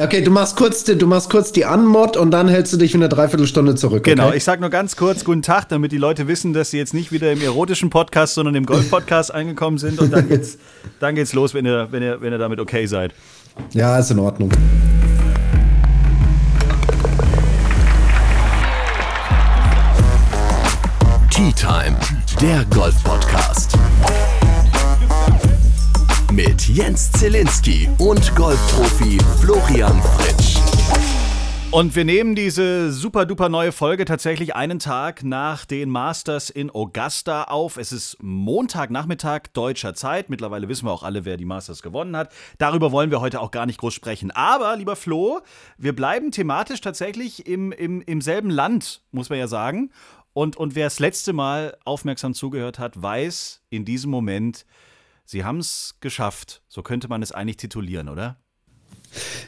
Okay, du machst kurz, du machst kurz die Anmod und dann hältst du dich für eine Dreiviertelstunde zurück. Genau, okay? ich sag nur ganz kurz Guten Tag, damit die Leute wissen, dass sie jetzt nicht wieder im erotischen Podcast, sondern im Golf-Podcast angekommen sind. Und dann geht's, dann geht's los, wenn ihr, wenn, ihr, wenn ihr damit okay seid. Ja, ist in Ordnung. Tea Time, der Golf-Podcast. Mit Jens Zielinski und Golfprofi Florian Fritsch. Und wir nehmen diese super duper neue Folge tatsächlich einen Tag nach den Masters in Augusta auf. Es ist Montagnachmittag deutscher Zeit. Mittlerweile wissen wir auch alle, wer die Masters gewonnen hat. Darüber wollen wir heute auch gar nicht groß sprechen. Aber, lieber Flo, wir bleiben thematisch tatsächlich im, im, im selben Land, muss man ja sagen. Und, und wer das letzte Mal aufmerksam zugehört hat, weiß in diesem Moment, sie haben es geschafft. So könnte man es eigentlich titulieren, oder?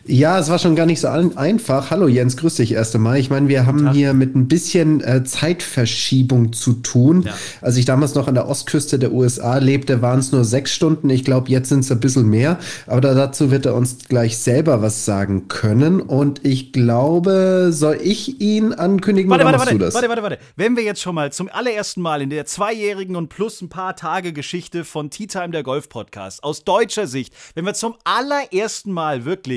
Ja, es war schon gar nicht so einfach. Hallo Jens, grüß dich erst einmal. Ich meine, wir haben hier mit ein bisschen äh, Zeitverschiebung zu tun. Ja. Als ich damals noch an der Ostküste der USA lebte, waren es nur sechs Stunden. Ich glaube, jetzt sind es ein bisschen mehr. Aber dazu wird er uns gleich selber was sagen können. Und ich glaube, soll ich ihn ankündigen warte, oder warte, machst warte, du das? Warte, warte, warte. Wenn wir jetzt schon mal zum allerersten Mal in der zweijährigen und plus ein paar Tage Geschichte von Tea Time der Golf Podcast aus deutscher Sicht, wenn wir zum allerersten Mal wirklich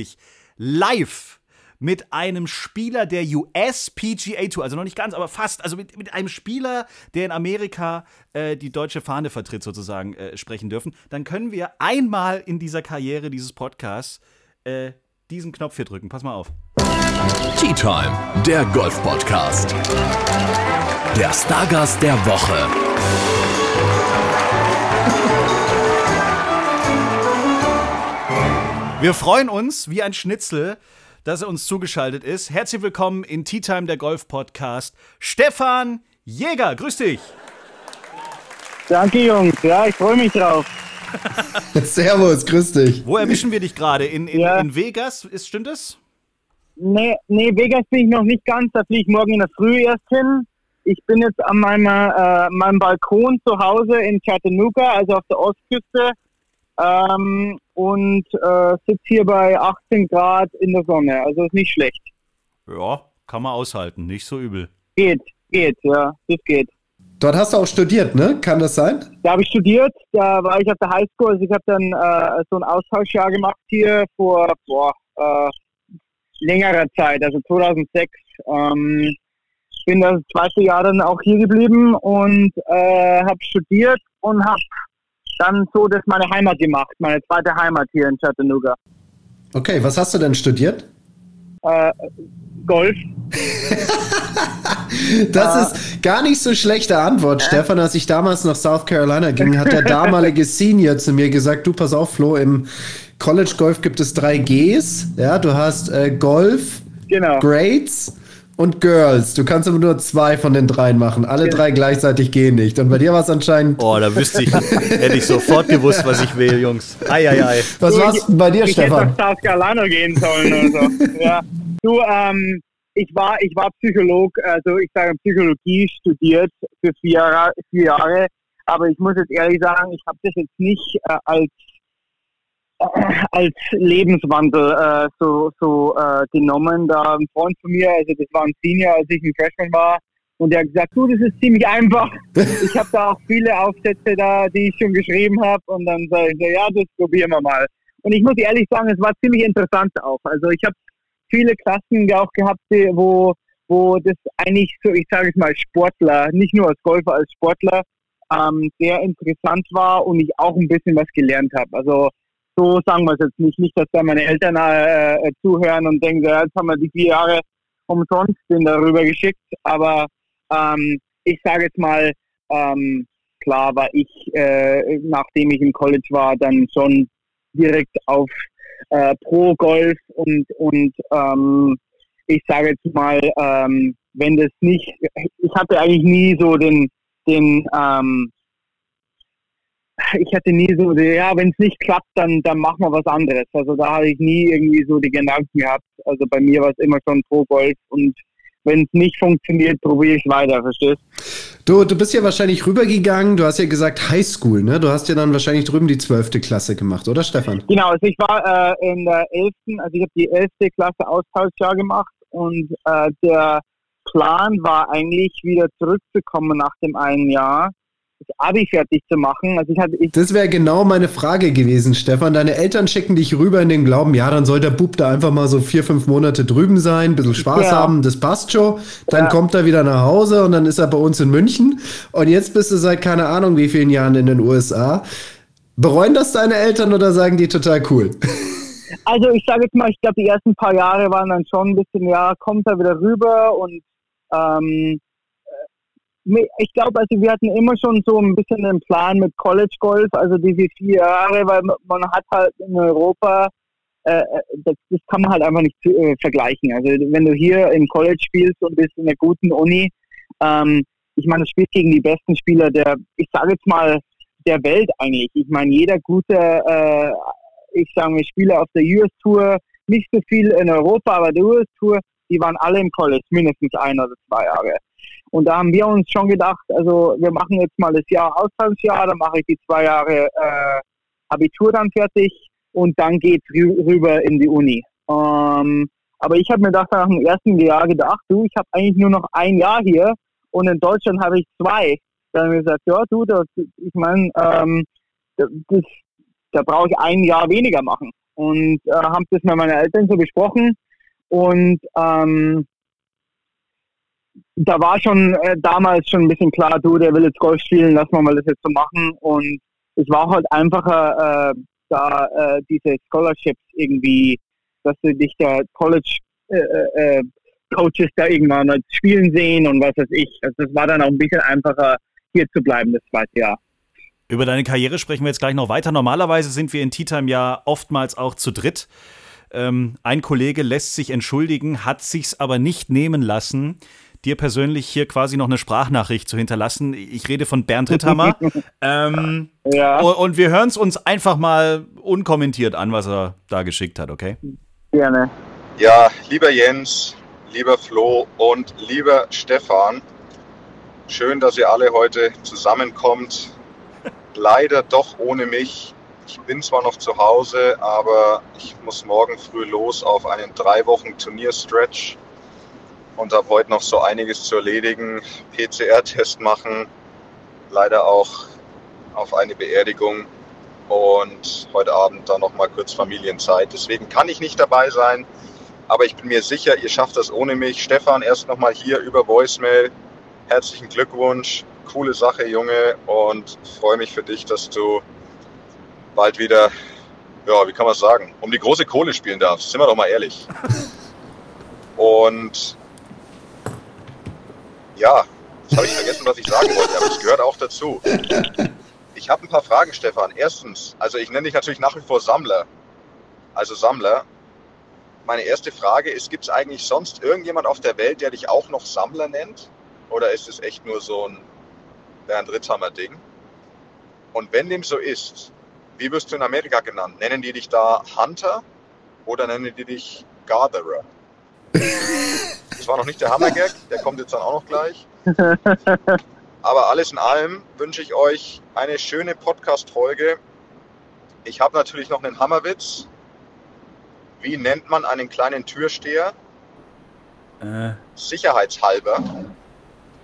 live mit einem Spieler der US PGA Tour, also noch nicht ganz, aber fast, also mit, mit einem Spieler, der in Amerika äh, die deutsche Fahne vertritt, sozusagen, äh, sprechen dürfen, dann können wir einmal in dieser Karriere dieses Podcasts äh, diesen Knopf hier drücken. Pass mal auf. Tea Time, der Golf-Podcast. Der Stargast der Woche. Wir freuen uns wie ein Schnitzel, dass er uns zugeschaltet ist. Herzlich willkommen in Tea Time, der Golf Podcast. Stefan Jäger, grüß dich. Danke, Jungs. Ja, ich freue mich drauf. Servus, grüß dich. Wo erwischen wir dich gerade? In, in, ja. in Vegas, ist, stimmt das? Nee, nee, Vegas bin ich noch nicht ganz. Da fliege ich morgen in der Früh erst hin. Ich bin jetzt an meinem, äh, meinem Balkon zu Hause in Chattanooga, also auf der Ostküste ähm, und äh, sitze hier bei 18 Grad in der Sonne. Also ist nicht schlecht. Ja, kann man aushalten, nicht so übel. Geht, geht, ja, das geht. Dort hast du auch studiert, ne? Kann das sein? Da habe ich studiert, da war ich auf der Highschool. Also ich habe dann äh, so ein Austauschjahr gemacht hier vor boah, äh, längerer Zeit, also 2006. Ähm, bin das zweite Jahr dann auch hier geblieben und äh, habe studiert und habe dann so das meine Heimat gemacht, meine zweite Heimat hier in Chattanooga. Okay, was hast du denn studiert? Äh, Golf. das äh, ist gar nicht so schlechte Antwort, äh? Stefan. Als ich damals nach South Carolina ging, hat der damalige Senior zu mir gesagt: Du, pass auf, Flo, im College Golf gibt es drei Gs. Ja, du hast äh, Golf, genau. Grades und Girls. Du kannst aber nur zwei von den dreien machen. Alle drei gleichzeitig gehen nicht. Und bei dir war es anscheinend. Oh, da wüsste ich, hätte ich sofort gewusst, was ich will, Jungs. Ei, ei, ei. Was war es bei dir, ich Stefan? Ich hätte South Carolina gehen sollen oder so. ja. Du, ähm, ich war, ich war Psycholog, also ich sage Psychologie studiert für vier Jahre, vier Jahre. Aber ich muss jetzt ehrlich sagen, ich habe das jetzt nicht äh, als als Lebenswandel äh, so, so äh, genommen. Da ein Freund von mir, also das war ein Senior, als ich ein Freshman war, und der hat gesagt, du, das ist ziemlich einfach. Ich habe da auch viele Aufsätze da, die ich schon geschrieben habe. Und dann sage ich, so, ja, das probieren wir mal. Und ich muss ehrlich sagen, es war ziemlich interessant auch. Also ich habe viele Klassen auch gehabt, wo, wo das eigentlich so, ich sage es mal, Sportler, nicht nur als Golfer, als Sportler, ähm, sehr interessant war und ich auch ein bisschen was gelernt habe. Also so sagen wir es jetzt nicht. Nicht, dass da meine Eltern äh, äh, zuhören und denken, ja, jetzt haben wir die vier Jahre umsonst den darüber geschickt. Aber ähm, ich sage jetzt mal, ähm, klar war ich, äh, nachdem ich im College war, dann schon direkt auf äh, Pro Golf und, und ähm, ich sage jetzt mal, ähm, wenn das nicht, ich hatte eigentlich nie so den, den ähm, ich hatte nie so, ja, wenn es nicht klappt, dann, dann machen wir was anderes. Also da hatte ich nie irgendwie so die Gedanken gehabt. Also bei mir war es immer schon Pro Golf und wenn es nicht funktioniert, probiere ich weiter, verstehst du? Du bist ja wahrscheinlich rübergegangen, du hast ja gesagt Highschool, ne? Du hast ja dann wahrscheinlich drüben die zwölfte Klasse gemacht, oder Stefan? Genau, also ich war äh, in der elften, also ich habe die elfte Klasse Austauschjahr gemacht und äh, der Plan war eigentlich wieder zurückzukommen nach dem einen Jahr das Abi fertig zu machen. Also ich hatte, ich das wäre genau meine Frage gewesen, Stefan. Deine Eltern schicken dich rüber in den Glauben, ja, dann soll der Bub da einfach mal so vier, fünf Monate drüben sein, ein bisschen Spaß ja. haben, das passt schon. Dann ja. kommt er wieder nach Hause und dann ist er bei uns in München. Und jetzt bist du seit keine Ahnung wie vielen Jahren in den USA. Bereuen das deine Eltern oder sagen die total cool? Also ich sage jetzt mal, ich glaube, die ersten paar Jahre waren dann schon ein bisschen, ja, kommt er wieder rüber und ähm, ich glaube, also wir hatten immer schon so ein bisschen den Plan mit College Golf, also diese vier Jahre, weil man hat halt in Europa, äh, äh, das, das, kann man halt einfach nicht äh, vergleichen. Also wenn du hier im College spielst und bist in einer guten Uni, ähm, ich meine, du spielst gegen die besten Spieler der, ich sage jetzt mal, der Welt eigentlich. Ich meine, jeder gute, äh, ich sage mal, Spieler auf der US Tour, nicht so viel in Europa, aber der US Tour, die waren alle im College, mindestens ein oder zwei Jahre. Und da haben wir uns schon gedacht, also wir machen jetzt mal das Jahr Austauschjahr, dann mache ich die zwei Jahre äh, Abitur dann fertig und dann geht's rüber in die Uni. Ähm, aber ich habe mir das nach dem ersten Jahr gedacht, du, ich habe eigentlich nur noch ein Jahr hier und in Deutschland habe ich zwei. Dann habe ich gesagt, ja, du, das, ich meine, ähm, da brauche ich ein Jahr weniger machen. Und äh, habe das mit meinen Eltern so besprochen. Und ähm, da war schon äh, damals schon ein bisschen klar, du, der will jetzt Golf spielen, lass mal mal das jetzt so machen. Und es war halt einfacher, äh, da äh, diese Scholarships irgendwie, dass du dich da College äh, äh, äh, Coaches da irgendwann als spielen sehen und was weiß ich. Also das war dann auch ein bisschen einfacher, hier zu bleiben das zweite Jahr. Über deine Karriere sprechen wir jetzt gleich noch weiter. Normalerweise sind wir in Tea Time ja oftmals auch zu dritt. Ähm, ein Kollege lässt sich entschuldigen, hat sich's aber nicht nehmen lassen, dir persönlich hier quasi noch eine Sprachnachricht zu hinterlassen. Ich rede von Bernd Ritthammer. ähm, ja. Und wir hören es uns einfach mal unkommentiert an, was er da geschickt hat, okay? Gerne. Ja, lieber Jens, lieber Flo und lieber Stefan, schön, dass ihr alle heute zusammenkommt. Leider doch ohne mich. Ich bin zwar noch zu Hause, aber ich muss morgen früh los auf einen drei Wochen Turnierstretch und habe heute noch so einiges zu erledigen. PCR-Test machen, leider auch auf eine Beerdigung und heute Abend dann noch mal kurz Familienzeit. Deswegen kann ich nicht dabei sein, aber ich bin mir sicher, ihr schafft das ohne mich. Stefan, erst noch mal hier über Voicemail. Herzlichen Glückwunsch, coole Sache, Junge, und freue mich für dich, dass du bald wieder, ja, wie kann man sagen, um die große Kohle spielen darfst. Sind wir doch mal ehrlich. Und ja, jetzt habe ich vergessen, was ich sagen wollte, aber es gehört auch dazu. Ich habe ein paar Fragen, Stefan. Erstens, also ich nenne dich natürlich nach wie vor Sammler. Also Sammler. Meine erste Frage ist, gibt es eigentlich sonst irgendjemand auf der Welt, der dich auch noch Sammler nennt? Oder ist es echt nur so ein Bernd Ritthammer-Ding? Und wenn dem so ist, wie wirst du in Amerika genannt? Nennen die dich da Hunter oder nennen die dich Gatherer? Das war noch nicht der Hammergag, der kommt jetzt dann auch noch gleich. Aber alles in allem wünsche ich euch eine schöne Podcast-Folge. Ich habe natürlich noch einen Hammerwitz. Wie nennt man einen kleinen Türsteher? Äh. Sicherheitshalber.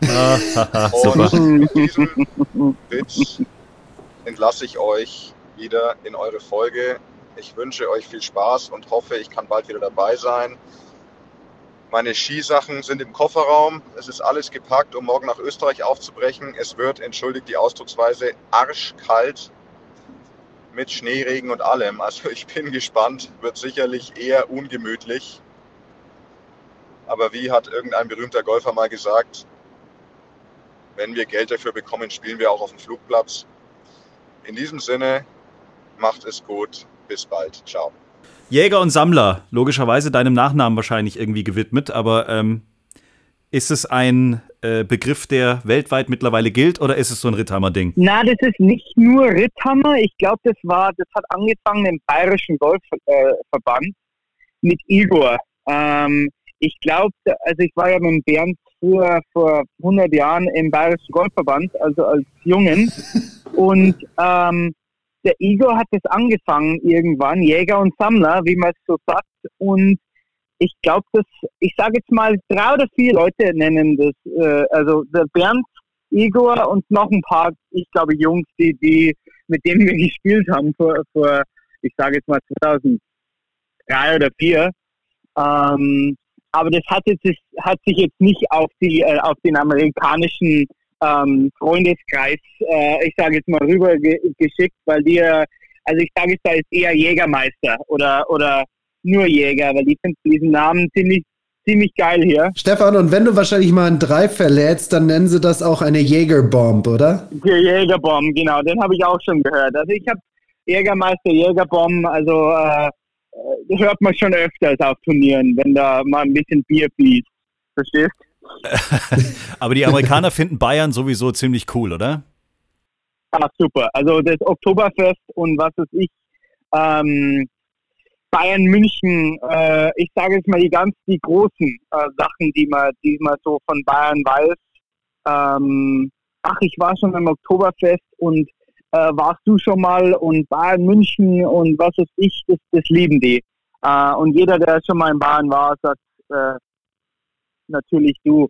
Und mit diesem Witz entlasse ich euch wieder in eure Folge. Ich wünsche euch viel Spaß und hoffe, ich kann bald wieder dabei sein. Meine Skisachen sind im Kofferraum. Es ist alles gepackt, um morgen nach Österreich aufzubrechen. Es wird, entschuldigt die Ausdrucksweise, arschkalt mit Schneeregen und allem. Also ich bin gespannt. Wird sicherlich eher ungemütlich. Aber wie hat irgendein berühmter Golfer mal gesagt, wenn wir Geld dafür bekommen, spielen wir auch auf dem Flugplatz. In diesem Sinne, macht es gut. Bis bald. Ciao. Jäger und Sammler, logischerweise deinem Nachnamen wahrscheinlich irgendwie gewidmet, aber ähm, ist es ein äh, Begriff, der weltweit mittlerweile gilt oder ist es so ein Ritthammer-Ding? Na, das ist nicht nur Ritthammer. Ich glaube, das war, das hat angefangen im Bayerischen Golfverband äh, mit Igor. Ähm, ich glaube, also ich war ja mit Bernd früher vor 100 Jahren im Bayerischen Golfverband, also als Jungen. Und ähm, der Igor hat es angefangen irgendwann, Jäger und Sammler, wie man es so sagt. Und ich glaube, dass, ich sage jetzt mal, drei oder vier Leute nennen das, äh, also der Bernd, Igor und noch ein paar, ich glaube, Jungs, die, die, mit denen wir gespielt haben vor, vor ich sage jetzt mal 2003 oder 2004. Ähm, aber das hat, jetzt, hat sich jetzt nicht auf, die, äh, auf den amerikanischen ähm, Freundeskreis, äh, ich sage jetzt mal, rüber ge geschickt, weil die, also ich sage jetzt, da ist eher Jägermeister oder, oder nur Jäger, weil die finden diesen Namen ziemlich, ziemlich geil hier. Stefan, und wenn du wahrscheinlich mal ein Drei verlädst, dann nennen sie das auch eine Jägerbomb, oder? Die Jägerbomb, genau, den habe ich auch schon gehört. Also ich habe Jägermeister, Jägerbomb, also äh, hört man schon öfters auf Turnieren, wenn da mal ein bisschen Bier fließt. Verstehst? Aber die Amerikaner finden Bayern sowieso ziemlich cool, oder? Ah, super. Also das Oktoberfest und was weiß ich, ähm, Bayern München, äh, ich sage jetzt mal die ganz die großen äh, Sachen, die man, die man so von Bayern weiß. Ähm, ach, ich war schon im Oktoberfest und äh, warst du schon mal und Bayern München und was weiß ich, das, das lieben die. Äh, und jeder, der schon mal in Bayern war, sagt äh, natürlich, du,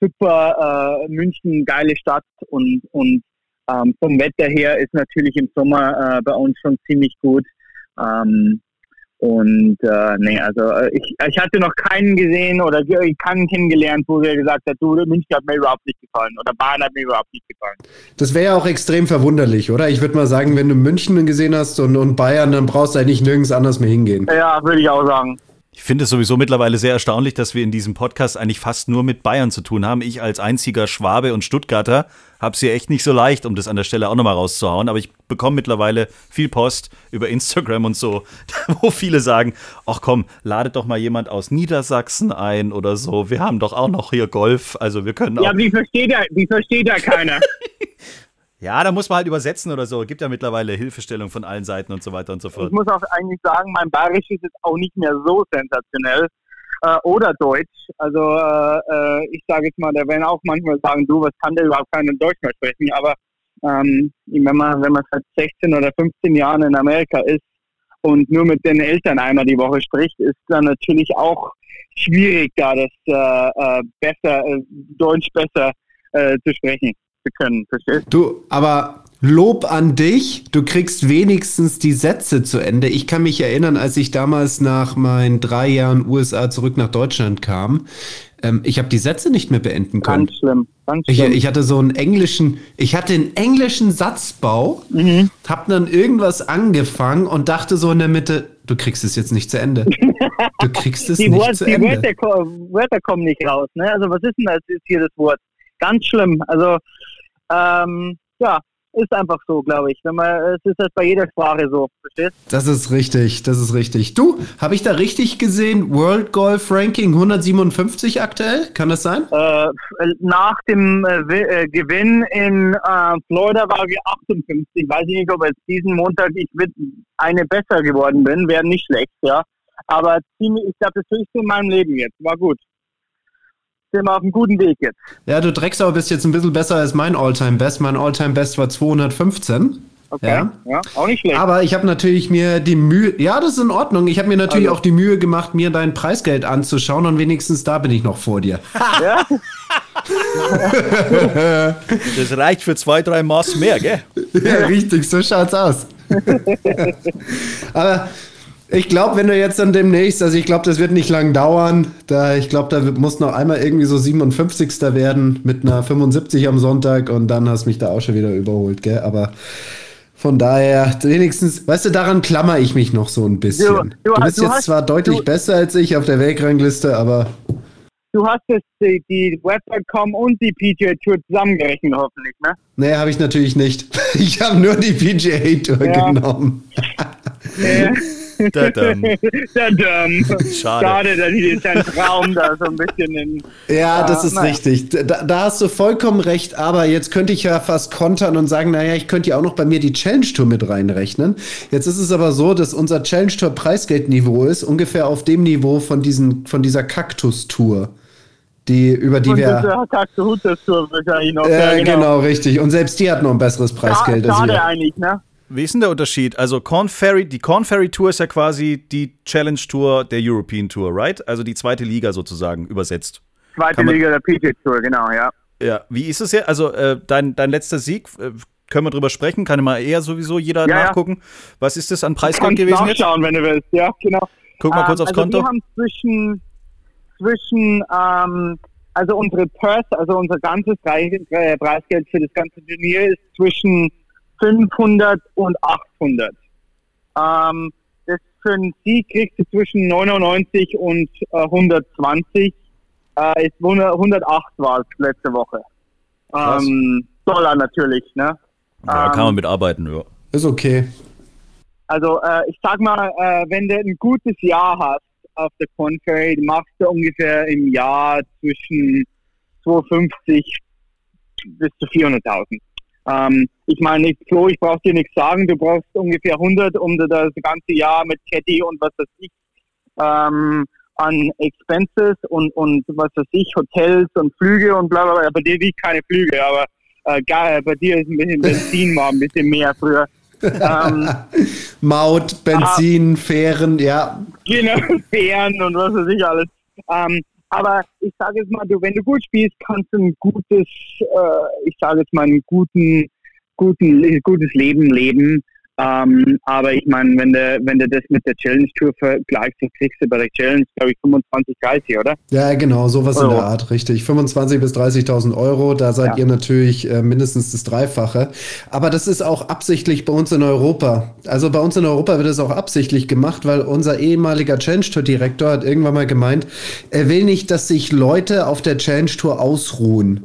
super äh, München, geile Stadt und, und ähm, vom Wetter her ist natürlich im Sommer äh, bei uns schon ziemlich gut. Ähm, und äh, nee, also äh, ich, ich hatte noch keinen gesehen oder keinen kennengelernt, wo der gesagt hat, du, München hat mir überhaupt nicht gefallen oder Bayern hat mir überhaupt nicht gefallen. Das wäre ja auch extrem verwunderlich, oder? Ich würde mal sagen, wenn du München gesehen hast und, und Bayern, dann brauchst du eigentlich nirgends anders mehr hingehen. Ja, würde ich auch sagen. Ich finde es sowieso mittlerweile sehr erstaunlich, dass wir in diesem Podcast eigentlich fast nur mit Bayern zu tun haben. Ich als einziger Schwabe und Stuttgarter habe es hier echt nicht so leicht, um das an der Stelle auch nochmal rauszuhauen. Aber ich bekomme mittlerweile viel Post über Instagram und so, wo viele sagen, ach komm, ladet doch mal jemand aus Niedersachsen ein oder so. Wir haben doch auch noch hier Golf, also wir können auch. Ja, wie versteht er, wie versteht er keiner? Ja, da muss man halt übersetzen oder so. Gibt ja mittlerweile Hilfestellung von allen Seiten und so weiter und so fort. Ich muss auch eigentlich sagen, mein Bayerisch ist jetzt auch nicht mehr so sensationell. Äh, oder Deutsch. Also äh, äh ich sage jetzt mal, da werden auch manchmal sagen, du, was kann der überhaupt kein Deutsch mehr sprechen? Aber ähm, wenn man wenn man seit 16 oder 15 Jahren in Amerika ist und nur mit den Eltern einmal die Woche spricht, ist dann natürlich auch schwierig, da das äh, äh besser äh, Deutsch besser zu sprechen zu können. Verstehst du? Aber Lob an dich. Du kriegst wenigstens die Sätze zu Ende. Ich kann mich erinnern, als ich damals nach meinen drei Jahren USA zurück nach Deutschland kam. Ähm, ich habe die Sätze nicht mehr beenden können. Ganz schlimm. Ganz schlimm. Ich, ich, hatte so einen englischen, ich hatte einen englischen Satzbau, mhm. habe dann irgendwas angefangen und dachte so in der Mitte, du kriegst es jetzt nicht zu Ende. Du kriegst es die nicht Wort, zu die Ende. Wörter, Wörter kommen nicht raus. Ne? Also was ist denn das ist hier das Wort? Ganz schlimm. Also ähm, ja, ist einfach so, glaube ich. Wenn man, es ist das bei jeder Sprache so, verstehst? Das ist richtig, das ist richtig. Du, habe ich da richtig gesehen? World Golf Ranking 157 aktuell? Kann das sein? Äh, nach dem äh, äh, Gewinn in äh, Florida war wir 58. Weiß ich nicht, ob jetzt diesen Montag ich mit eine besser geworden bin, wäre nicht schlecht, ja. Aber ziemlich, ich glaube, das höchste in meinem Leben jetzt. War gut sind wir auf einem guten Weg jetzt. Ja, du Drecksau bist jetzt ein bisschen besser als mein Alltime-Best. Mein Alltime-Best war 215. Okay, ja. ja. auch nicht schlecht. Aber ich habe natürlich mir die Mühe, ja, das ist in Ordnung. Ich habe mir natürlich also. auch die Mühe gemacht, mir dein Preisgeld anzuschauen und wenigstens da bin ich noch vor dir. Ja? das reicht für zwei, drei Maß mehr, gell? Ja, richtig, so schaut's aus. Aber ich glaube, wenn du jetzt dann demnächst, also ich glaube, das wird nicht lang dauern. Da, ich glaube, da muss noch einmal irgendwie so 57. werden mit einer 75 am Sonntag und dann hast du mich da auch schon wieder überholt, gell? Aber von daher, wenigstens, weißt du, daran klammer ich mich noch so ein bisschen. Du, du, du bist du jetzt hast, zwar deutlich besser als ich auf der Weltrangliste, aber. Du hast jetzt die, die Web.com und die PGA Tour zusammengerechnet, hoffentlich, ne? Nee, habe ich natürlich nicht. Ich habe nur die PGA Tour ja. genommen. Äh, Dadam. Dadam. Schade. Schade, dass ich jetzt ein Traum da so ein bisschen in. Ja, das Ah, ist naja. richtig. Da, da hast du vollkommen recht, aber jetzt könnte ich ja fast kontern und sagen, naja, ich könnte ja auch noch bei mir die Challenge Tour mit reinrechnen. Jetzt ist es aber so, dass unser Challenge Tour Preisgeldniveau ist ungefähr auf dem Niveau von, diesen, von dieser Kaktus Tour. Die, über die Und wir. das äh, Tag zu Hut, das Tour wahrscheinlich noch. Ja, genau. richtig. Und selbst die hat noch ein besseres Preisgeld als Schade wir. eigentlich, ne? Wie ist denn der Unterschied? Also Corn Ferry, die Corn Ferry Tour ist ja quasi die Challenge Tour der European Tour, right? Also die zweite Liga sozusagen übersetzt. Zweite Liga der PJ Tour, genau, ja. Ja, wie ist es jetzt? Also äh, dein, dein letzter Sieg, äh, können wir drüber sprechen? Kann immer eher sowieso jeder Ja, ja. nachgucken. Was ist das an Preisgeld Kannst gewesen jetzt? nachschauen, wenn du willst, ja, genau. Guck mal kurz Ähm, aufs also Konto. Wir haben zwischen, zwischen ähm, also unsere Purse, also unser ganzes Preis- äh, Preisgeld für das ganze Turnier ist zwischen 500 und 800. Ähm, das für einen Sieg kriegst du zwischen 99 und äh, 120. Äh, ist 100, 108 war es letzte Woche. Ähm, Dollar natürlich, ne? Ja, kann ähm, man mitarbeiten, ja. Ist okay. Also äh, ich sag mal, äh, wenn du ein gutes Jahr hast auf der Conferry, machst du ungefähr im Jahr zwischen 250 bis zu 400.000. Ähm, ich meine, ich, Flo, ich brauche dir nichts sagen, du brauchst ungefähr 100, um das ganze Jahr mit Caddy und was weiß ich ähm, an Expenses und, und was weiß ich, Hotels und Flüge und bla bla bla. Bei dir liegt keine Flüge, aber äh, geil, bei dir ist ein bisschen Benzin war ein bisschen mehr früher. Ähm, Maut, Benzin, Fähren, ja. Genau, Fähren und was weiß ich alles. Ähm, aber ich sage jetzt mal, du, wenn du gut spielst, kannst du ein gutes, äh, ich sage jetzt mal, einen guten, guten, gutes Leben leben. Ähm, aber ich meine, wenn du, wenn du das mit der Challenge Tour vergleichst, dann kriegst du bei der Challenge, glaube ich, 25, 30, oder? Ja, genau, sowas in Euro. der Art, richtig. 25.000 bis 30.000 Euro, da seid Ja. ihr natürlich äh, mindestens das Dreifache. Aber das ist auch absichtlich bei uns in Europa. Also bei uns in Europa wird es auch absichtlich gemacht, weil unser ehemaliger Challenge Tour Direktor hat irgendwann mal gemeint, er will nicht, dass sich Leute auf der Challenge Tour ausruhen,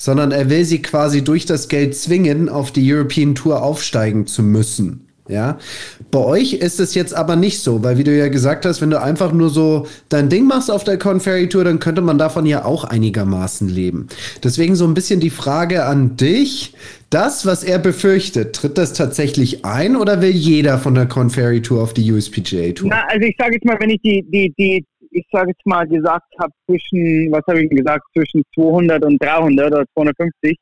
sondern er will sie quasi durch das Geld zwingen, auf die European Tour aufsteigen zu müssen. Ja, bei euch ist es jetzt aber nicht so, weil wie du ja gesagt hast, wenn du einfach nur so dein Ding machst auf der Conferry Tour, dann könnte man davon ja auch einigermaßen leben. Deswegen so ein bisschen die Frage an dich, das, was er befürchtet, tritt das tatsächlich ein oder will jeder von der Conferry Tour auf die USPGA Tour? Na, also ich sage jetzt mal, wenn ich die, die, die, ich sage jetzt mal gesagt habe, zwischen, was habe ich gesagt, zwischen 200 und 300 oder 250,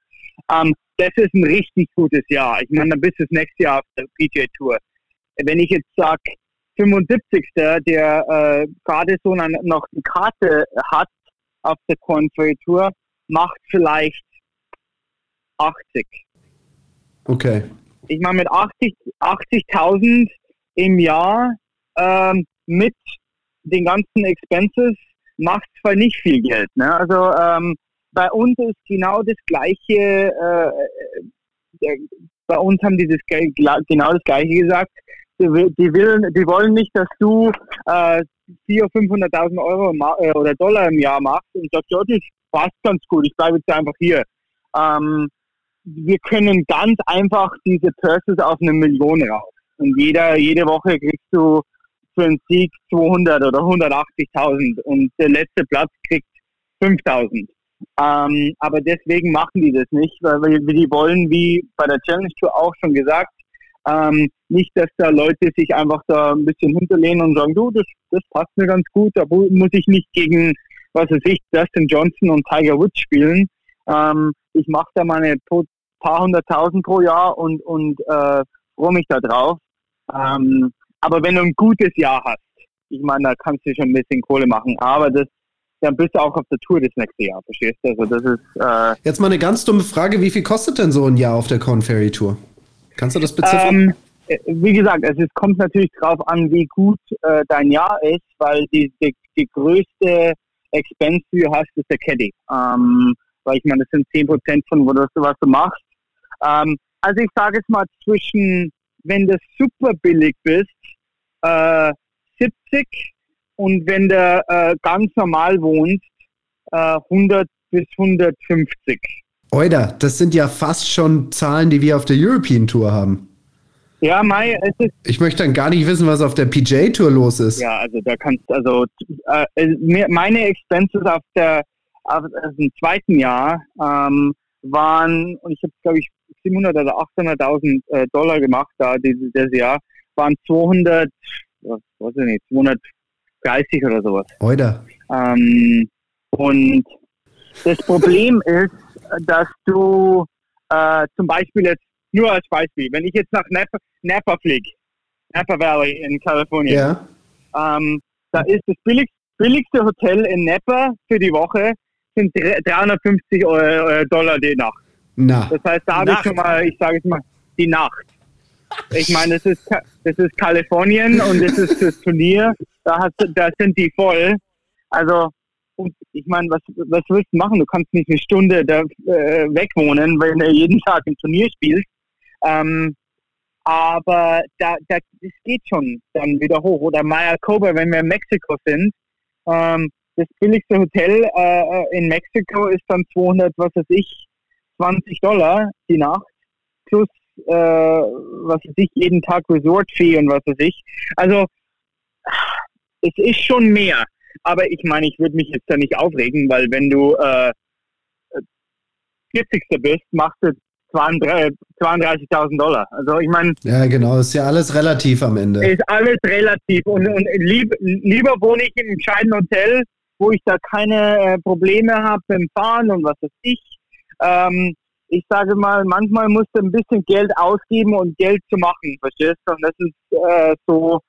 ähm, das ist ein richtig gutes Jahr. Ich meine, dann bist du das nächste Jahr auf der PGA Tour. Wenn ich jetzt sage, 75. der äh, gerade so eine, noch eine Karte hat auf der Conferry Tour, macht vielleicht 80. Okay. Ich meine, mit 80 80.000 im Jahr ähm, mit den ganzen Expenses macht zwar nicht viel Geld. Ne? Also ähm, bei uns ist genau das gleiche. Äh, äh, bei uns haben die das genau das gleiche gesagt. Die, die, will, die wollen nicht, dass du äh, 400.000, 500.000 Euro äh, oder Dollar im Jahr machst und sagst, ja, das passt ganz gut. Ich bleibe jetzt einfach hier. Ähm, wir können ganz einfach diese Purses auf eine Million raus. Und jeder, jede Woche kriegst du für einen Sieg 200 oder 180.000 und der letzte Platz kriegt 5.000. Ähm, aber deswegen machen die das nicht, weil die wollen, wie bei der Challenge Tour auch schon gesagt, ähm, nicht, dass da Leute sich einfach da ein bisschen hinterlehnen und sagen, du, das, das passt mir ganz gut, da mu- muss ich nicht gegen, was weiß ich, Dustin Johnson und Tiger Woods spielen. Ähm, ich mache da meine paar hunderttausend pro Jahr und, und äh, freue mich da drauf. Ähm, aber wenn du ein gutes Jahr hast, ich meine, da kannst du schon ein bisschen Kohle machen, aber das, dann bist du auch auf der Tour das nächste Jahr, verstehst du? Also das ist, äh, Jetzt mal eine ganz dumme Frage, wie viel kostet denn so ein Jahr auf der Conferry Tour? Kannst du das beziffern? Ähm, äh, wie gesagt, also es kommt natürlich darauf an, wie gut äh, dein Jahr ist, weil die, die, die größte Expense, die du hast, ist der Caddy. Ähm, weil ich meine, das sind 10% von was du, was du machst. Ähm, also ich sage jetzt mal zwischen, wenn du super billig bist, äh, 70 und wenn du äh, ganz normal wohnst, äh, 100 bis 150. Oida, das sind ja fast schon Zahlen, die wir auf der European Tour haben. Ja, Mai, es ist. Ich möchte dann gar nicht wissen, was auf der PJ-Tour los ist. Ja, also da kannst also äh, meine Expenses auf der auf, also im zweiten Jahr ähm, waren und ich habe glaube ich 700 oder 800.000 äh, Dollar gemacht da dieses, dieses Jahr waren 200 was weiß ich nicht 230 oder sowas. Heute. Ähm, und das Problem ist, dass du äh, zum Beispiel jetzt nur als Beispiel, wenn ich jetzt nach Napa, Napa fliege, Napa Valley in Kalifornien, ja. ähm, da ist das billig, billigste Hotel in Napa für die Woche sind 350 Dollar die Nacht. Na. Das heißt, da habe ich schon mal, ich sage jetzt mal, die Nacht. Ich meine, das ist, das ist Kalifornien und das ist das Turnier, da, hast, da sind die voll. Also, ich meine, was, was willst du machen? Du kannst nicht eine Stunde da äh, wegwohnen, wenn du jeden Tag ein Turnier spielst. Ähm, aber da, da, das geht schon dann wieder hoch. Oder Mayacoba, wenn wir in Mexiko sind, ähm, das billigste Hotel äh, äh in Mexiko ist dann 200, was weiß ich, 20 Dollar die Nacht plus äh, was weiß ich, jeden Tag Resort-Fee und was weiß ich. Also es ist schon mehr. Aber ich meine, ich würde mich jetzt da nicht aufregen, weil wenn du äh, 40. bist, machst du 32.000 Dollar. Also ich meine. Ja, genau, ist ja alles relativ am Ende. Ist alles relativ. Und, und lieb, lieber wohne ich in einem scheiden Hotel, wo ich da keine äh, Probleme habe beim Fahren und was weiß ich. Ähm, ich sage mal, manchmal musst du ein bisschen Geld ausgeben und Geld zu machen, verstehst du? Und das ist äh, so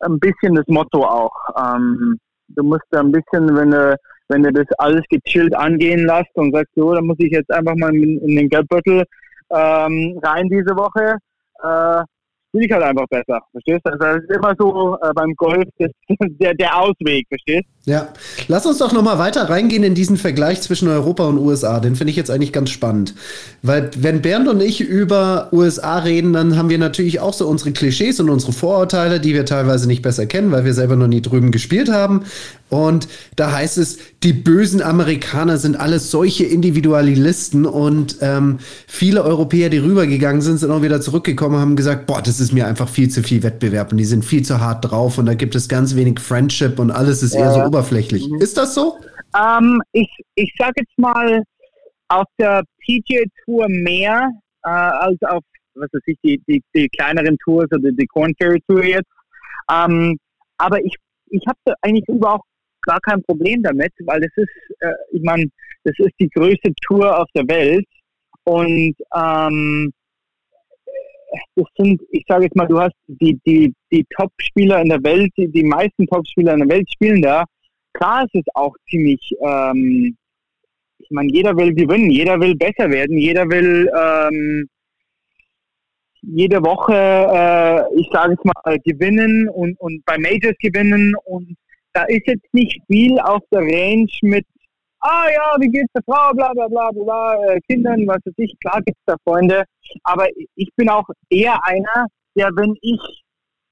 ein bisschen das Motto auch. Ähm, du musst ein bisschen, wenn du, wenn du das alles gechillt angehen lässt und sagst, so, dann muss ich jetzt einfach mal in, in den Geldbeutel ähm, rein diese Woche, äh, bin ich halt einfach besser, verstehst du? Also das ist immer so äh, beim Golf das, der, der Ausweg, verstehst Ja, lass uns doch nochmal weiter reingehen in diesen Vergleich zwischen Europa und USA. Den finde ich jetzt eigentlich ganz spannend. Weil wenn Bernd und ich über USA reden, dann haben wir natürlich auch so unsere Klischees und unsere Vorurteile, die wir teilweise nicht besser kennen, weil wir selber noch nie drüben gespielt haben. Und da heißt es, die bösen Amerikaner sind alles solche Individualisten und ähm, viele Europäer, die rübergegangen sind, sind auch wieder zurückgekommen und haben gesagt, boah, das ist mir einfach viel zu viel Wettbewerb und die sind viel zu hart drauf und da gibt es ganz wenig Friendship und alles ist ja. eher so oberflächlich. Mhm. Ist das so? Ähm, ich ich sage jetzt mal, auf der PGA Tour mehr äh, als auf was weiß ich, die, die, die kleineren Tours oder die Corn Ferry Tour jetzt. Ähm, aber ich, ich habe da eigentlich überhaupt gar kein Problem damit, weil das ist, äh, ich meine, das ist die größte Tour auf der Welt und ähm, das sind, ich sage jetzt mal, du hast die, die, die Top-Spieler in der Welt, die, die meisten Top-Spieler in der Welt spielen da. Klar ist es auch ziemlich, ähm, ich meine, jeder will gewinnen, jeder will besser werden, jeder will ähm, jede Woche, äh, ich sage jetzt mal, gewinnen und, und bei Majors gewinnen und da ist jetzt nicht viel auf der Range mit, ah ja, wie geht's der Frau, bla bla bla bla, äh, Kindern, was weiß ich, klar gibt's da Freunde, aber ich bin auch eher einer, der, wenn ich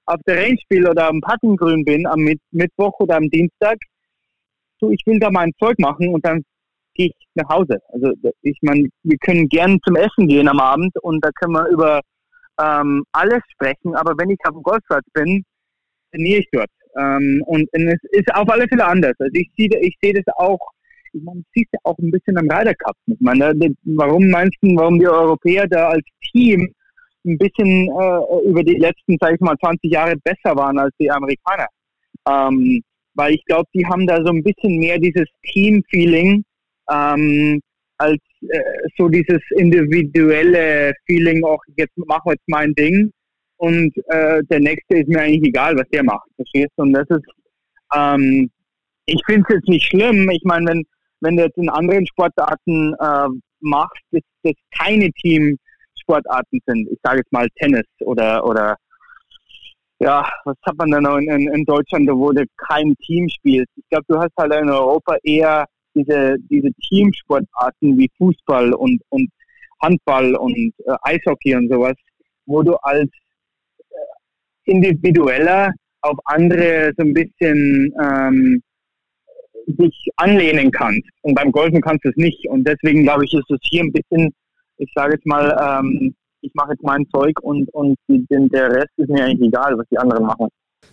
auf der Range spiele oder am Pattengrün bin, am Mittwoch oder am Dienstag, so ich will da mein Zeug machen und dann gehe ich nach Hause. Also ich meine, wir können gern zum Essen gehen am Abend und da können wir über ähm, alles sprechen, aber wenn ich auf dem Golfplatz bin, trainiere ich dort. Ähm, und, und, es ist auf alle Fälle anders. Also ich sehe ich seh das auch, ich meine, siehst ja auch ein bisschen am Ryder Cup. Ich meine, warum meinst du, warum die Europäer da als Team ein bisschen äh, über die letzten, sag ich mal, 20 Jahre besser waren als die Amerikaner? Ähm, weil ich glaube, die haben da so ein bisschen mehr dieses Team-Feeling ähm, als äh, so dieses individuelle Feeling, auch jetzt machen wir jetzt mein Ding und äh, der nächste ist mir eigentlich egal, was der macht. Verstehst du? Und das ist, ähm, ich finde es jetzt nicht schlimm. Ich meine, wenn, wenn du jetzt in anderen Sportarten äh, machst, dass das keine Teamsportarten sind, ich sage jetzt mal Tennis oder, oder ja, was hat man denn noch in, in, Deutschland, wo du kein Team spielst? Ich glaube, du hast halt in Europa eher diese, diese Teamsportarten wie Fußball und, und Handball und äh, Eishockey und sowas, wo du als individueller auf andere so ein bisschen ähm, sich anlehnen kannst. Und beim Golfen kannst du es nicht. Und deswegen glaube ich, ist es hier ein bisschen, ich sage jetzt mal, ähm, ich mache jetzt mein Zeug und, und die, der Rest ist mir eigentlich egal, was die anderen machen.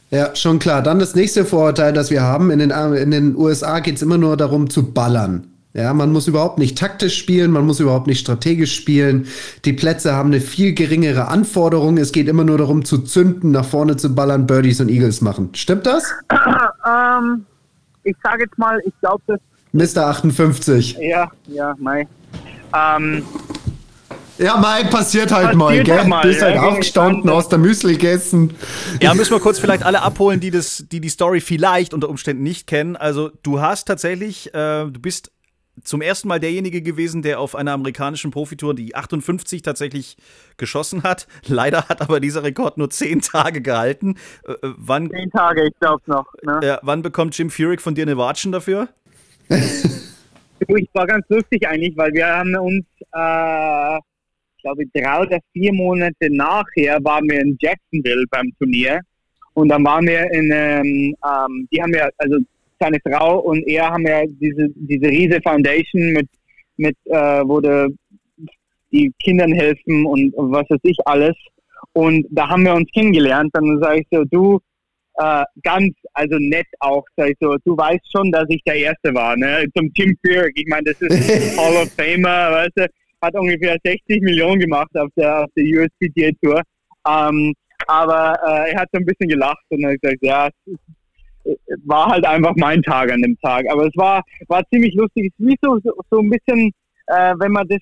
Ja, schon klar. Dann das nächste Vorurteil, das wir haben. In den, in den USA geht es immer nur darum zu ballern. Ja, man muss überhaupt nicht taktisch spielen, man muss überhaupt nicht strategisch spielen. Die Plätze haben eine viel geringere Anforderung. Es geht immer nur darum zu zünden, nach vorne zu ballern, Birdies und Eagles machen. Stimmt das? ähm, ich sage jetzt mal, ich glaube, das. Mr. 58. Ja, ja, Mai. Ähm, ja, Mai, passiert halt passiert mal, gell? Mal, Bist ja, halt aufgestanden, aus der Müsli gegessen. Ja, müssen wir kurz vielleicht alle abholen, die, das, die die Story vielleicht unter Umständen nicht kennen. Also, du hast tatsächlich, äh, du bist zum ersten Mal derjenige gewesen, der auf einer amerikanischen Profitour die 58 tatsächlich geschossen hat. Leider hat aber dieser Rekord nur zehn Tage gehalten. Äh, äh wann, zehn Tage, ich glaube noch. Ne? Äh, wann bekommt Jim Furyk von dir eine Watschen dafür? ich war ganz lustig eigentlich, weil wir haben uns, äh, ich glaube, drei oder vier Monate nachher waren wir in Jacksonville beim Turnier. Und dann waren wir in, ähm, ähm, die haben ja, also seine Frau und er haben ja diese, diese riese Foundation mit, mit äh, wo de, die Kindern helfen und was weiß ich alles. Und da haben wir uns kennengelernt. Dann sage ich so, du, äh, ganz, also nett auch, sag ich so, du weißt schon, dass ich der Erste war, ne? Zum Tim Furyk. Ich meine, das ist Hall of Famer, weißt du, hat ungefähr 60 Millionen gemacht auf der, auf der USPGA Tour. Ähm, aber äh, er hat so ein bisschen gelacht und hat gesagt, ja, war halt einfach mein Tag an dem Tag. Aber es war, war ziemlich lustig. Es ist wie so, so, so ein bisschen, äh, wenn man das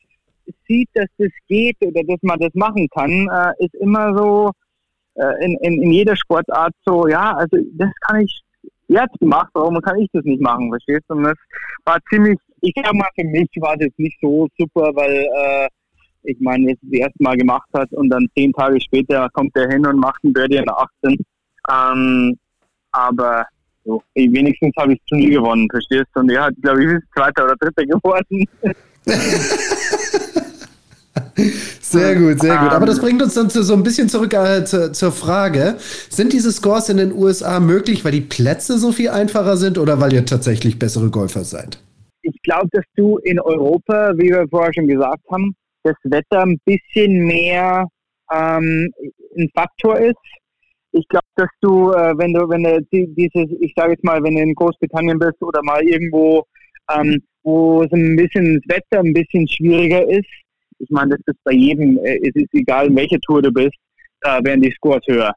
sieht, dass das geht oder dass man das machen kann, äh, ist immer so äh, in, in, in jeder Sportart so, ja, also das kann ich jetzt gemacht, warum kann ich das nicht machen, verstehst du? Und das war ziemlich, ich sag mal, für mich war das nicht so super, weil äh, ich meine, es das erste Mal gemacht hat und dann zehn Tage später kommt er hin und macht ein Birdie in 18. Ähm, aber so, wenigstens habe ich das Turnier gewonnen, verstehst du? Und er hat, glaube ich, Zweiter oder Dritter geworden. Sehr gut, sehr gut. Aber das bringt uns dann so ein bisschen zurück äh, zu, zur Frage: Sind diese Scores in den USA möglich, weil die Plätze so viel einfacher sind oder weil ihr tatsächlich bessere Golfer seid? Ich glaube, dass du in Europa, wie wir vorher schon gesagt haben, das Wetter ein bisschen mehr ähm, ein Faktor ist ich glaube, dass du, äh, wenn du, wenn du dieses, ich sage jetzt mal, wenn du in Großbritannien bist oder mal irgendwo, ähm, wo es ein bisschen das Wetter ein bisschen schwieriger ist, ich meine, das ist bei jedem, äh, es ist egal, in welcher Tour du bist, äh, werden die Scores höher.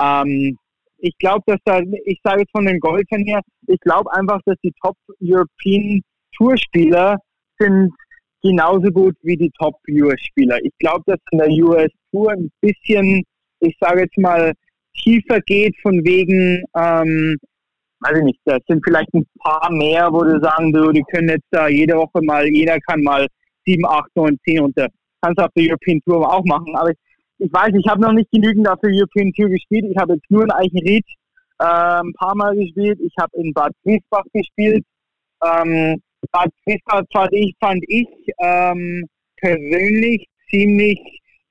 Ähm, ich glaube, dass da, ich sage jetzt von den Golfern her, ich glaube einfach, dass die Top European Tourspieler sind genauso gut wie die Top US Spieler. Ich glaube, dass in der US Tour ein bisschen, ich sage jetzt mal, tiefer geht, von wegen, ähm, weiß ich nicht, das sind vielleicht ein paar mehr, wo du sagen, du, die können jetzt da jede Woche mal, jeder kann mal 7, 8, 9, 10 unter. Kannst du auf der European Tour auch machen. Aber ich, ich weiß, ich habe noch nicht genügend auf der European Tour gespielt. Ich habe jetzt nur in Eichenried äh, ein paar Mal gespielt. Ich habe in Bad Griesbach gespielt. Ähm, Bad Griesbach fand ich, fand ich ähm, persönlich ziemlich,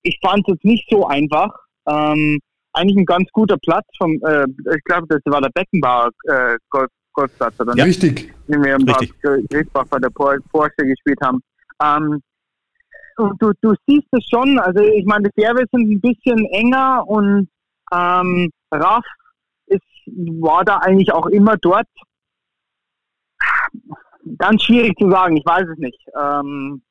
ich fand es nicht so einfach. Ähm, eigentlich ein ganz guter Platz vom, äh, ich glaube, das war der Beckenbauer äh, Golf, Golfplatz, oder? Ja, richtig. Den wir im richtig. Bad bei der Porsche gespielt haben. Ähm, und du, du siehst es schon, also ich meine, die Fairways sind ein bisschen enger und ähm, Raff ist, war da eigentlich auch immer dort. Ganz schwierig zu sagen, ich weiß es nicht. Ähm,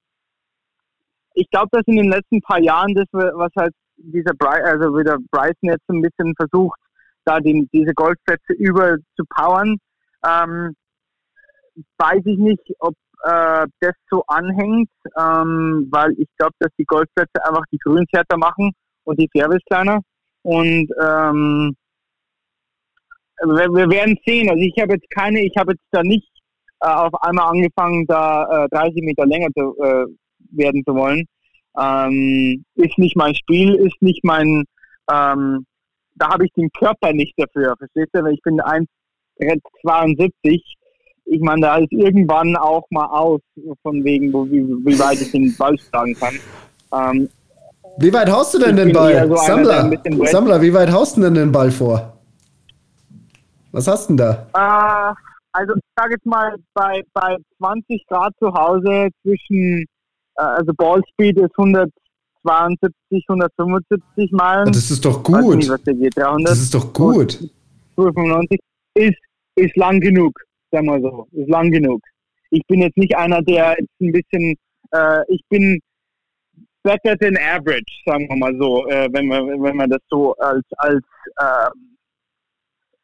ich glaube, dass in den letzten paar Jahren das, was halt dieser Bry also wieder Bryson jetzt ein bisschen versucht, da die, diese Golfplätze über zu powern. Ähm, weiß ich nicht, ob äh, das so anhängt, ähm, weil ich glaube, dass die Golfplätze einfach die Grüns härter machen und die Fairways kleiner. Und ähm, wir, wir, werden sehen. Also ich habe jetzt keine, ich habe jetzt da nicht äh, auf einmal angefangen, da äh, 30 Meter länger zu, äh, werden zu wollen. Ähm, ist nicht mein Spiel, ist nicht mein, ähm, da habe ich den Körper nicht dafür, verstehst du? Ich bin 1,72. Ich meine, da ist irgendwann auch mal aus, von wegen, wo, wie, wie weit ich den Ball schlagen kann. Ähm, wie weit haust du denn den Ball? So Sammler, Sammler, wie weit haust du denn den Ball vor? Was hast du denn da? Äh, also ich sage jetzt mal, bei, bei 20 Grad zu Hause zwischen also Ballspeed ist 120 172, 175 Meilen. Das ist doch gut. Nicht, geht. 300, das ist doch gut. 95 ist, ist lang genug, sagen wir so. Ist lang genug. Ich bin jetzt nicht einer, der jetzt ein bisschen, äh, ich bin better than average, sagen wir mal so, äh, wenn man wenn man das so als als ähm,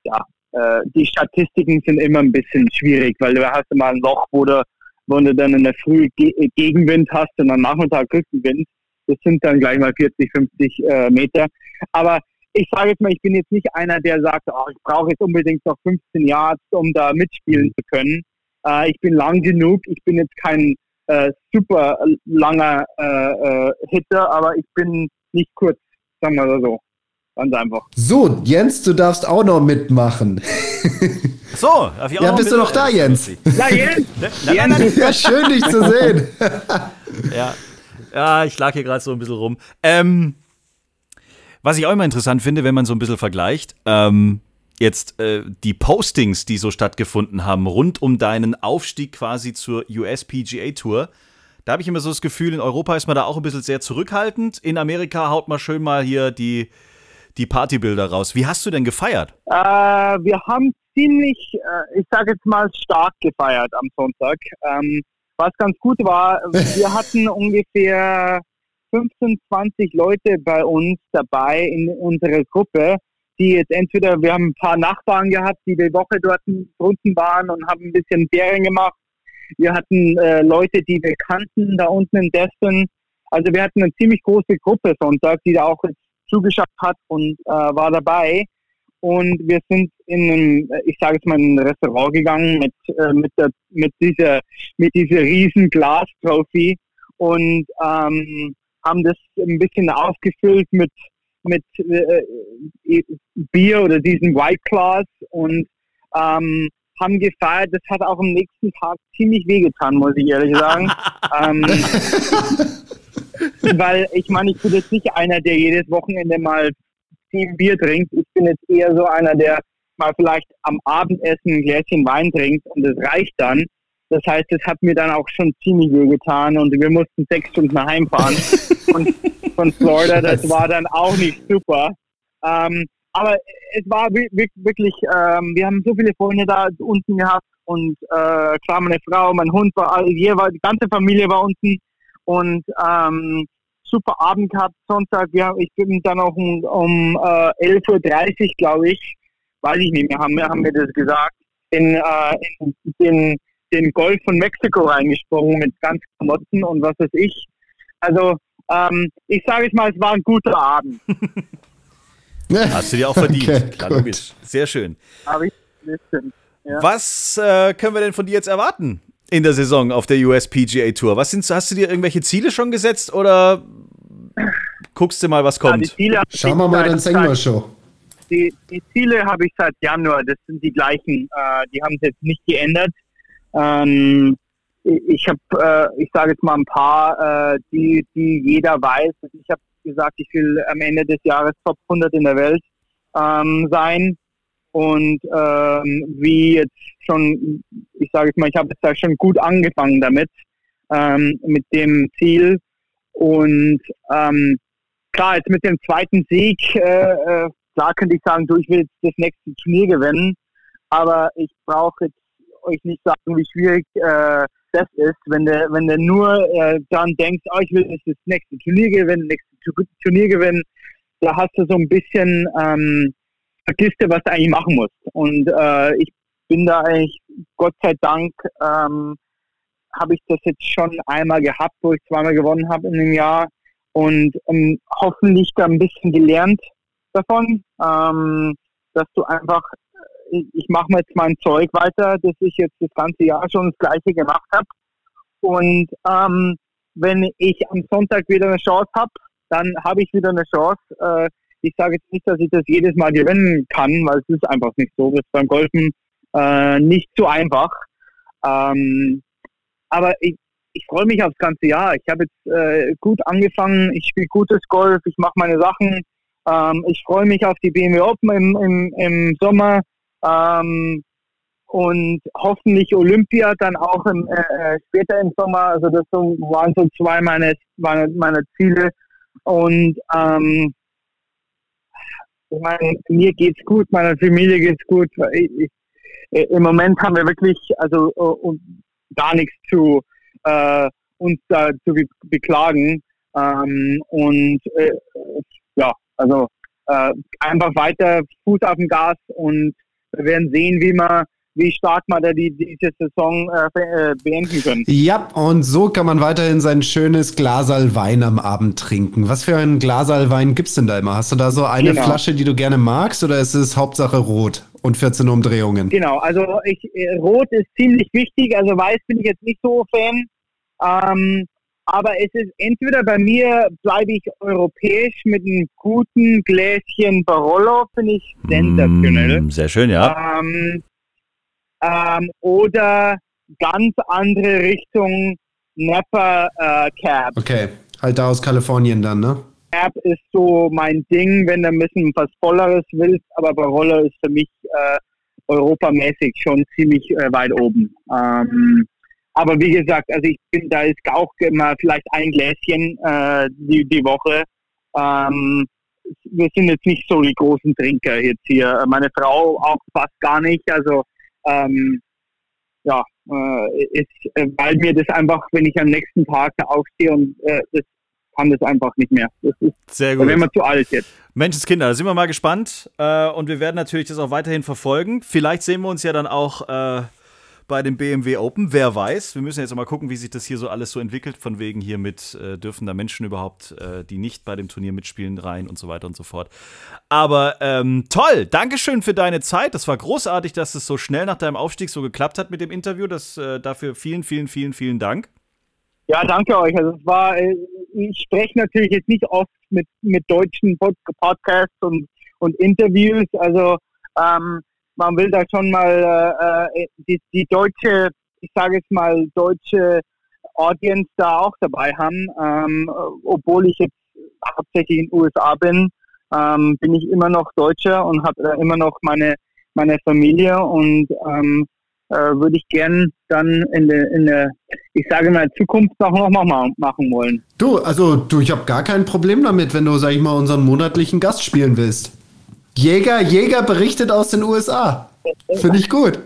ja äh, die Statistiken sind immer ein bisschen schwierig, weil du hast immer ein Loch, wo du, wo du dann in der Früh Ge Gegenwind hast und am Nachmittag Rückenwind. Das sind dann gleich mal 40, 50 äh, Meter. Aber ich sage jetzt mal, ich bin jetzt nicht einer, der sagt, oh, ich brauche jetzt unbedingt noch 15 Yards, um da mitspielen zu können. Äh, ich bin lang genug. Ich bin jetzt kein äh, super langer äh, äh, Hitter, aber ich bin nicht kurz, sagen wir mal so. Ganz einfach. So, Jens, du darfst auch noch mitmachen. So, darf ich auch ja, noch bist du noch da, Jens? Ja, Jens! Nein. Ja, schön, dich zu sehen. ja. ja, ich lag hier gerade so ein bisschen rum. Ähm, was ich auch immer interessant finde, wenn man so ein bisschen vergleicht, ähm, jetzt äh, die Postings, die so stattgefunden haben, rund um deinen Aufstieg quasi zur USPGA Tour. Da habe ich immer so das Gefühl, in Europa ist man da auch ein bisschen sehr zurückhaltend. In Amerika haut man schön mal hier die, die Partybilder raus. Wie hast du denn gefeiert? Äh, wir haben ziemlich, äh, ich sage jetzt mal, stark gefeiert am Sonntag. Ähm, was ganz gut war, wir hatten ungefähr 15, 20 Leute bei uns dabei in unserer Gruppe, die jetzt entweder, wir haben ein paar Nachbarn gehabt, die die Woche dort drunten waren und haben ein bisschen Ferien gemacht. Wir hatten äh, Leute, die wir kannten da unten in Destin. Also wir hatten eine ziemlich große Gruppe Sonntag, die da auch zugeschaut hat und äh, war dabei. Und wir sind in ein, ich sage jetzt mal, ein Restaurant gegangen mit, äh, mit, der, mit dieser, mit dieser riesen Glas-Trophy und ähm, haben das ein bisschen aufgefüllt mit, mit äh, Bier oder diesen White Claws und ähm, haben gefeiert. Das hat auch am nächsten Tag ziemlich wehgetan, muss ich ehrlich sagen. ähm, weil ich meine, ich bin jetzt nicht einer, der jedes Wochenende mal sieben Bier trinkt. Ich bin jetzt eher so einer, der mal vielleicht am Abendessen ein Gläschen Wein trinkt und das reicht dann. Das heißt, es hat mir dann auch schon ziemlich weh getan und wir mussten sechs Stunden heimfahren von, von Florida. Das war dann auch nicht super. Ähm, aber es war wirklich, ähm, wir haben so viele Freunde da unten gehabt und äh, klar, meine Frau, mein Hund war, hier war, die ganze Familie war unten und ähm, super Abend gehabt, Sonntag. Ja, ich bin dann auch um, um äh, 11.30 Uhr, glaube ich, weiß ich nicht mehr, haben, haben wir das gesagt, in, äh, in den, den Golf von Mexiko reingesprungen mit ganz Klamotten und was weiß ich. Also, ähm, ich sage es mal, es war ein guter Abend. Hast du dir auch verdient. Okay, Klar, logisch. Sehr schön. Aber ich, ja. Was äh, können wir denn von dir jetzt erwarten in der Saison auf der USPGA Tour? Was sind, hast du dir irgendwelche Ziele schon gesetzt oder guckst du mal, was kommt? Ja, Schauen wir mal, dann singen wir schon. Die, die Ziele habe ich seit Januar, das sind die gleichen. Äh, die haben es jetzt nicht geändert. Ähm, ich habe, äh, ich sage jetzt mal ein paar, äh, die, die jeder weiß. Ich habe gesagt, ich will am Ende des Jahres Top 100 in der Welt ähm, sein. Und ähm, wie jetzt schon, ich sage jetzt mal, ich habe jetzt da schon gut angefangen damit, ähm, mit dem Ziel. Und ähm, klar, jetzt mit dem zweiten Sieg, äh, äh, klar könnte ich sagen, du, ich will jetzt das nächste Turnier gewinnen. Aber ich brauche jetzt euch nicht sagen, wie schwierig äh, das ist, wenn du wenn du nur äh, dann denkst, oh, ich will jetzt das nächste Turnier gewinnen, nächste Turnier gewinnen, da hast du so ein bisschen ähm, vergisst du, was du eigentlich machen musst. Und äh, ich bin da eigentlich, Gott sei Dank, ähm, habe ich das jetzt schon einmal gehabt, wo ich zweimal gewonnen habe in einem Jahr und ähm, hoffentlich da ein bisschen gelernt davon, ähm, dass du einfach, ich, mache mir jetzt mein Zeug weiter, dass ich jetzt das ganze Jahr schon das Gleiche gemacht habe und ähm, wenn ich am Sonntag wieder eine Chance habe, dann habe ich wieder eine Chance. Äh, ich sage jetzt nicht, dass ich das jedes Mal gewinnen kann, weil es ist einfach nicht so. Das ist beim Golfen äh, nicht so einfach. Ähm, aber ich, ich freue mich aufs ganze Jahr. Ich habe jetzt äh, gut angefangen, ich spiele gutes Golf, ich mache meine Sachen. Ähm, ich freue mich auf die BMW Open im, im, im Sommer ähm, und hoffentlich Olympia dann auch im, äh, äh später im Sommer. Also das waren so zwei meine, meine, meine Ziele Und ähm, ich meine, mir geht's gut, meiner Familie geht's gut. Ich, ich, Im Moment haben wir wirklich also uh, gar nichts zu äh, uns da zu be beklagen. Ähm, und äh, ja, also äh, einfach weiter Fuß auf dem Gas und wir werden sehen, wie man wie stark man da die, diese Saison äh, äh, beenden können. Ja, und so kann man weiterhin sein schönes Glasal Wein am Abend trinken. Was für ein Glasal Wein gibt's denn da immer? Hast du da so eine genau. Flasche, die du gerne magst, oder ist es Hauptsache rot und 14 Umdrehungen? Genau, also ich, äh, rot ist ziemlich wichtig, also weiß bin ich jetzt nicht so Fan. Ähm, aber es ist entweder bei mir bleibe ich europäisch mit einem guten Gläschen Barolo, finde ich sensationell. Mm, sehr schön, ja. Ähm, ähm, oder ganz andere Richtung Napa äh, Cab. Okay, halt da aus Kalifornien dann, ne? Cab ist so mein Ding, wenn du ein bisschen was Volleres willst, aber Barolo ist für mich äh, europamäßig schon ziemlich äh, weit oben. Ähm, aber wie gesagt, also ich bin, da ist auch immer vielleicht ein Gläschen äh, die, die Woche. Ähm, wir sind jetzt nicht so die großen Trinker jetzt hier. Meine Frau auch fast gar nicht. Also ähm, ja, äh, ist, äh, weil mir das einfach, wenn ich am nächsten Tag aufstehe und äh, das kann das einfach nicht mehr. Das ist, Sehr gut. Da wären wir zu alt jetzt. Menschenskinder, da sind wir mal gespannt äh, und wir werden natürlich das auch weiterhin verfolgen. Vielleicht sehen wir uns ja dann auch äh, bei dem BMW Open. Wer weiß. Wir müssen jetzt mal gucken, wie sich das hier so alles so entwickelt. Von wegen hier mit, äh, dürfen da Menschen überhaupt, äh, die nicht bei dem Turnier mitspielen, rein und so weiter und so fort. Aber ähm, toll. Dankeschön für deine Zeit. Das war großartig, dass es so schnell nach deinem Aufstieg so geklappt hat mit dem Interview. Das, äh, dafür vielen, vielen, vielen, vielen Dank. Ja, danke euch. Also es war, äh, ich spreche natürlich jetzt nicht oft mit, mit deutschen Podcasts und, und Interviews. Also ähm, man will da schon mal äh, äh, die, die deutsche, ich sage jetzt mal, deutsche Audience da auch dabei haben. Ähm, obwohl ich jetzt hauptsächlich in den USA bin, ähm, bin ich immer noch Deutscher und habe äh, immer noch meine, meine Familie und ähm, äh, würde ich gern dann in der, in der, ich sage mal, Zukunft noch, noch mal machen wollen. Du, also du, ich habe gar kein Problem damit, wenn du, sag ich mal, unseren monatlichen Gast spielen willst. Jäger, Jäger berichtet aus den USA. Finde ich gut.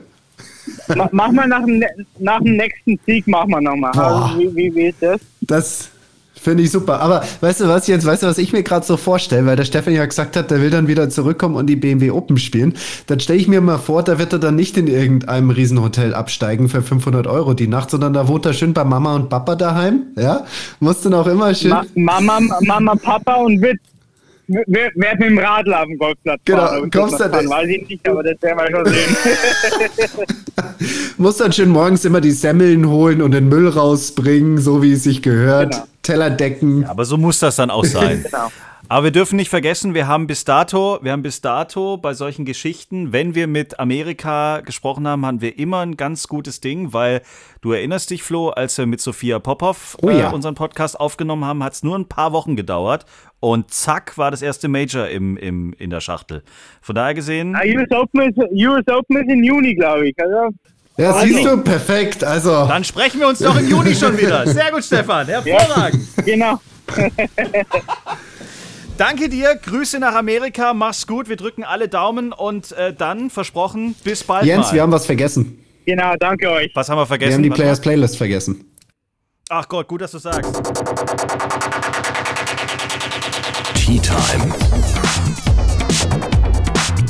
Mach mal nach dem, nach dem nächsten Sieg, mach mal nochmal. Also, wie, wie, wie ist das? Das finde ich super. Aber weißt du was, jetzt weißt du, was ich mir gerade so vorstelle, weil der Stefan ja gesagt hat, der will dann wieder zurückkommen und die BMW Open spielen. Dann stelle ich mir mal vor, da wird er dann nicht in irgendeinem Riesenhotel absteigen für 500 Euro die Nacht, sondern da wohnt er schön bei Mama und Papa daheim. Ja, muss dann auch immer schön. Ma Mama, Mama, Papa und wird Wer, wer mit dem Radl auf dem Golfplatz genau, fahren. kommst dann fahren, weiß ich nicht, aber das werden wir schon sehen. Muss dann schön morgens immer die Semmeln holen und den Müll rausbringen, so wie es sich gehört. Genau. Teller decken. Ja, aber so muss das dann auch sein. genau. Aber wir dürfen nicht vergessen, wir haben bis dato, wir haben bis dato bei solchen Geschichten, wenn wir mit Amerika gesprochen haben, hatten wir immer ein ganz gutes Ding, weil du erinnerst dich, Flo, als wir mit Sophia Popov oh, ja. äh, unseren Podcast aufgenommen haben, hat es nur ein paar Wochen gedauert und zack war das erste Major im, im, in der Schachtel. Von daher gesehen. Ja, US, Open ist, US Open ist im Juni, glaube ich. Also ja, also, siehst du, perfekt. Also. Dann sprechen wir uns doch im Juni schon wieder. Sehr gut, Stefan. Hervorragend. Ja, genau. Danke dir, Grüße nach Amerika, mach's gut, wir drücken alle Daumen und äh, dann, versprochen, bis bald Jens, mal. wir haben was vergessen. Genau, danke euch. Was haben wir vergessen? Wir haben die Players Playlist vergessen. Ach Gott, gut, dass du sagst. Tea Time.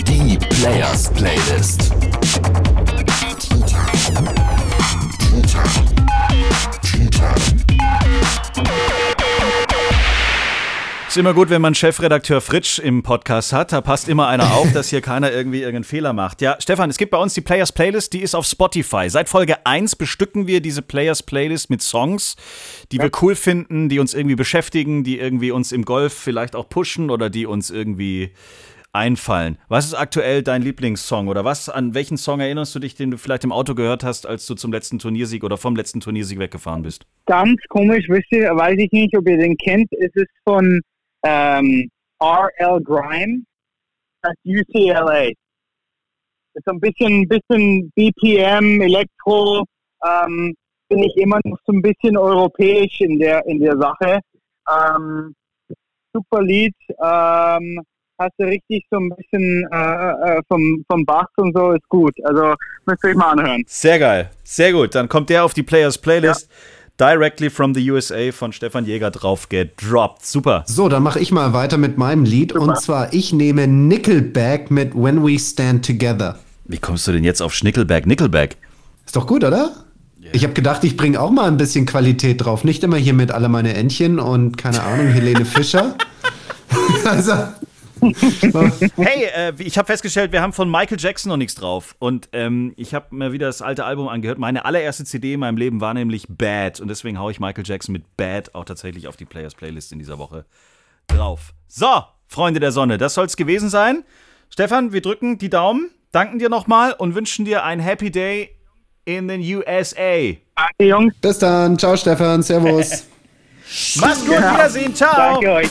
Die Players Playlist. Ist immer gut, wenn man Chefredakteur Fritsch im Podcast hat. Da passt immer einer auf, dass hier keiner irgendwie irgendeinen Fehler macht. Ja, Stefan, es gibt bei uns die Players Playlist, die ist auf Spotify. Seit Folge 1 bestücken wir diese Players Playlist mit Songs, die ja. wir cool finden, die uns irgendwie beschäftigen, die irgendwie uns im Golf vielleicht auch pushen oder die uns irgendwie einfallen. Was ist aktuell dein Lieblingssong oder was an welchen Song erinnerst du dich, den du vielleicht im Auto gehört hast, als du zum letzten Turniersieg oder vom letzten Turniersieg weggefahren bist? Ganz komisch, wisst ihr, weiß ich nicht, ob ihr den kennt. Es ist von ähm, R.L. Grime at UCLA. Ist ein bisschen, bisschen BPM, Elektro, ähm, bin ich immer noch so ein bisschen europäisch in der, in der Sache. Ähm, super Lied. Ähm, hast du richtig so ein bisschen äh, äh, vom, vom Bass und so, ist gut. Also müsst ihr euch mal anhören. Sehr geil, sehr gut. Dann kommt der auf die Players Playlist. Ja. Directly from the USA von Stefan Jäger drauf gedroppt. Super. So, dann mache ich mal weiter mit meinem Lied. Super. Und zwar, ich nehme Nickelback mit When We Stand Together. Wie kommst du denn jetzt auf Schnickelback? Nickelback? Ist doch gut, oder? Ich habe gedacht, ich bringe auch mal ein bisschen Qualität drauf. Nicht immer hier mit alle meine Entchen und keine Ahnung, Helene Fischer. also. Hey, äh, ich habe festgestellt, wir haben von Michael Jackson noch nichts drauf. Und ähm, ich habe mir wieder das alte Album angehört. Meine allererste CD in meinem Leben war nämlich Bad. Und deswegen haue ich Michael Jackson mit Bad auch tatsächlich auf die Players Playlist in dieser Woche drauf. So, Freunde der Sonne, das soll es gewesen sein. Stefan, wir drücken die Daumen, danken dir nochmal und wünschen dir ein Happy Day in den USA. Danke, Jungs. Bis dann. Ciao, Stefan. Servus. Mach's gut. Genau. Wiedersehen. Ciao. Danke euch.